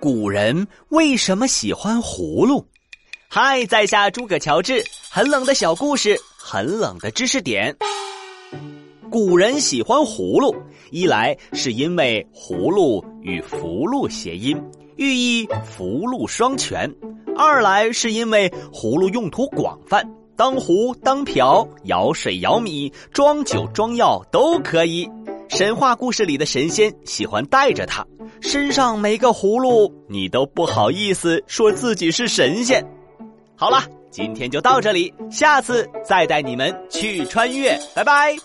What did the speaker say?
古人为什么喜欢葫芦？嗨，在下诸葛乔治，很冷的小故事，很冷的知识点。古人喜欢葫芦，一来是因为葫芦与福禄谐音，寓意福禄双全；二来是因为葫芦用途广泛，当壶、当瓢、舀水、舀米、装酒、装药都可以。神话故事里的神仙喜欢带着它，身上没个葫芦，你都不好意思说自己是神仙。好了，今天就到这里，下次再带你们去穿越，拜拜。